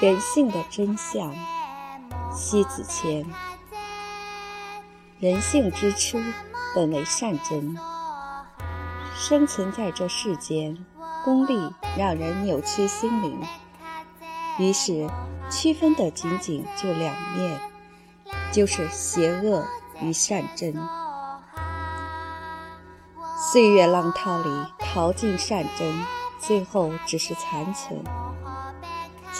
人性的真相。西子谦，人性之初本为善真，生存在这世间，功利让人扭曲心灵，于是区分的仅仅就两面，就是邪恶与善真。岁月浪涛里淘尽善真，最后只是残存。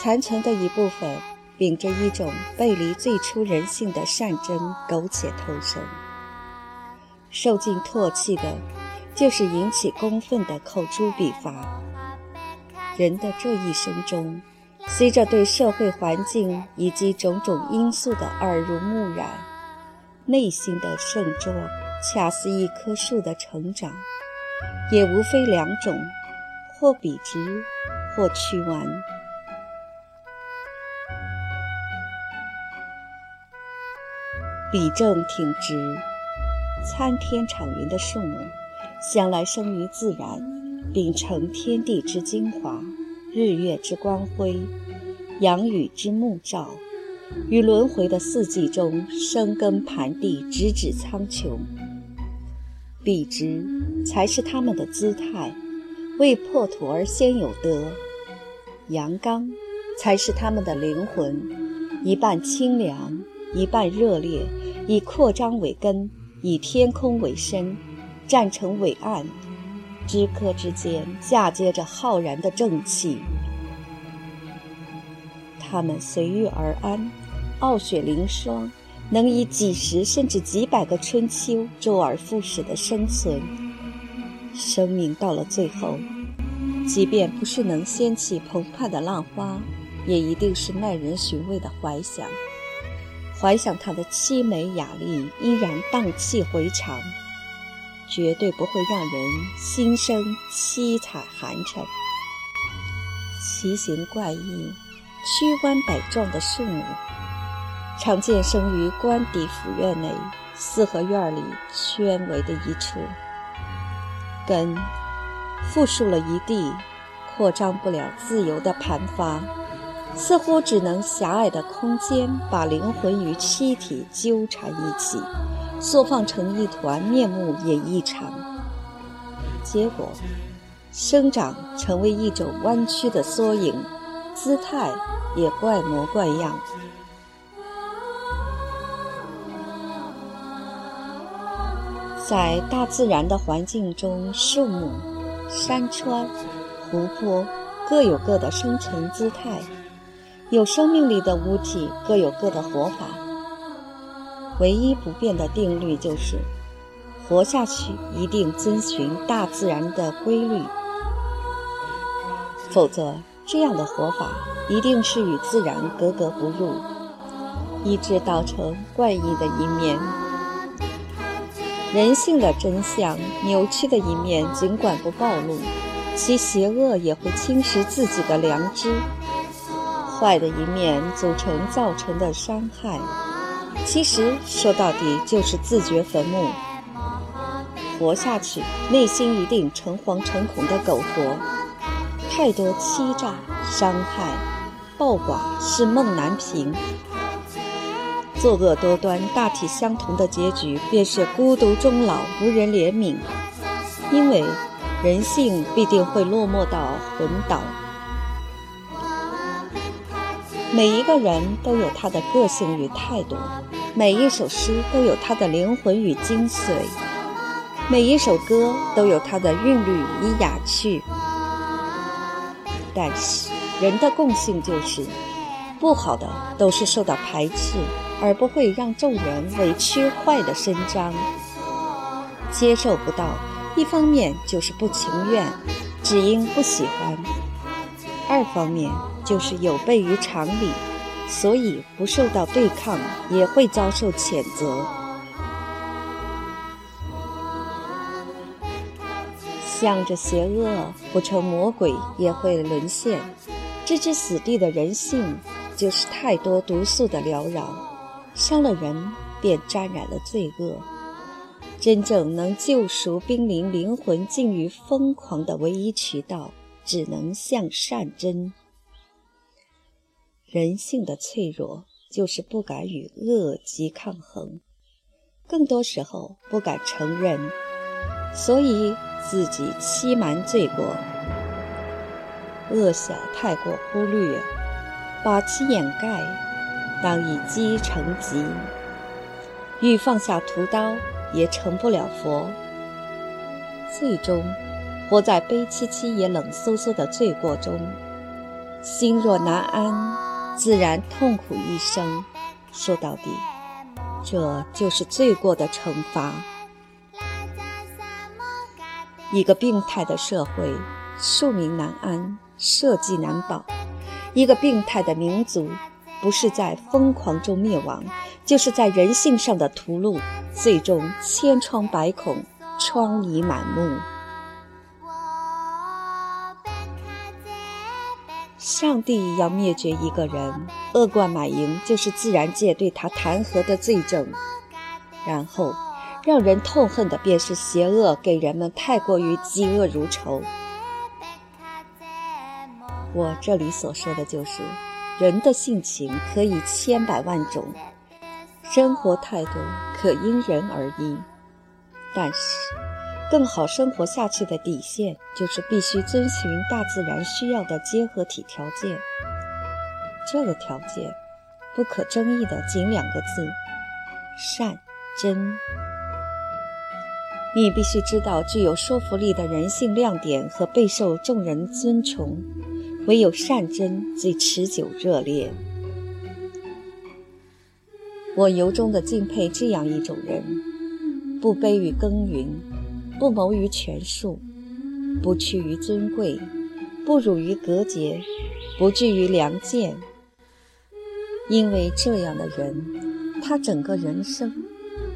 残存的一部分，秉着一种背离最初人性的善真，苟且偷生。受尽唾弃的，就是引起公愤的口诛笔伐。人的这一生中，随着对社会环境以及种种因素的耳濡目染，内心的圣拙。恰似一棵树的成长，也无非两种：或笔直，或曲弯。笔正挺直，参天长云的树木，向来生于自然，秉承天地之精华、日月之光辉、阳雨之沐照，于轮回的四季中生根盘地，直指苍穹。笔直才是他们的姿态，为破土而先有德；阳刚才是他们的灵魂，一半清凉，一半热烈，以扩张为根，以天空为身，站成伟岸，枝柯之间嫁接着浩然的正气。他们随遇而安，傲雪凌霜。能以几十甚至几百个春秋周而复始的生存，生命到了最后，即便不是能掀起澎湃的浪花，也一定是耐人寻味的怀想。怀想它的凄美雅丽依然荡气回肠，绝对不会让人心生凄惨寒碜。奇形怪异、曲弯百状的树木。常见生于官邸府院内四合院里圈围的一处，根复述了一地，扩张不了自由的盘发，似乎只能狭隘的空间把灵魂与躯体纠缠一起，缩放成一团，面目也异常。结果，生长成为一种弯曲的缩影，姿态也怪模怪样。在大自然的环境中，树木、山川、湖泊各有各的生存姿态，有生命力的物体各有各的活法。唯一不变的定律就是，活下去一定遵循大自然的规律，否则这样的活法一定是与自然格格不入，以致造成怪异的一面。人性的真相、扭曲的一面，尽管不暴露，其邪恶也会侵蚀自己的良知。坏的一面组成造成的伤害，其实说到底就是自掘坟墓。活下去，内心一定诚惶诚恐的苟活。太多欺诈、伤害、暴寡，是梦难平。作恶多端、大体相同的结局，便是孤独终老、无人怜悯。因为人性必定会落寞到魂倒。每一个人都有他的个性与态度，每一首诗都有他的灵魂与精髓，每一首歌都有它的韵律与雅趣。但是人的共性就是，不好的都是受到排斥。而不会让众人委屈坏的伸张，接受不到，一方面就是不情愿，只因不喜欢；二方面就是有悖于常理，所以不受到对抗也会遭受谴责。向着邪恶，不成魔鬼也会沦陷。置之死地的人性，就是太多毒素的缭绕。伤了人，便沾染了罪恶。真正能救赎濒临灵魂境于疯狂的唯一渠道，只能向善真。人性的脆弱就是不敢与恶极抗衡，更多时候不敢承认，所以自己欺瞒罪过，恶小太过忽略，把其掩盖，当以积成疾，欲放下屠刀也成不了佛，最终活在悲戚戚也冷飕飕的罪过中。心若难安，自然痛苦一生。说到底，这就是罪过的惩罚。一个病态的社会，庶民难安，社稷难保；一个病态的民族，不是在疯狂中灭亡，就是在人性上的屠戮，最终千疮百孔，疮痍满目。上帝要灭绝一个人，恶贯满盈就是自然界对他弹劾的罪证。然后，让人痛恨的便是邪恶给人们太过于嫉恶如仇。我这里所说的就是，人的性情可以千百万种，生活态度可因人而异，但是。更好生活下去的底线，就是必须遵循大自然需要的结合体条件。这个条件，不可争议的仅两个字：善真。你必须知道具有说服力的人性亮点和备受众人尊崇，唯有善真最持久热烈。我由衷的敬佩这样一种人，不卑于耕耘。不谋于权术，不屈于尊贵，不辱于格节，不惧于良贱。因为这样的人，他整个人生，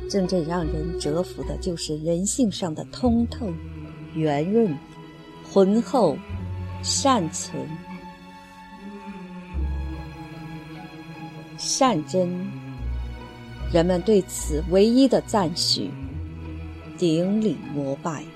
真正让人折服的，就是人性上的通透、圆润、浑厚、善存、善真。人们对此唯一的赞许。顶礼膜拜。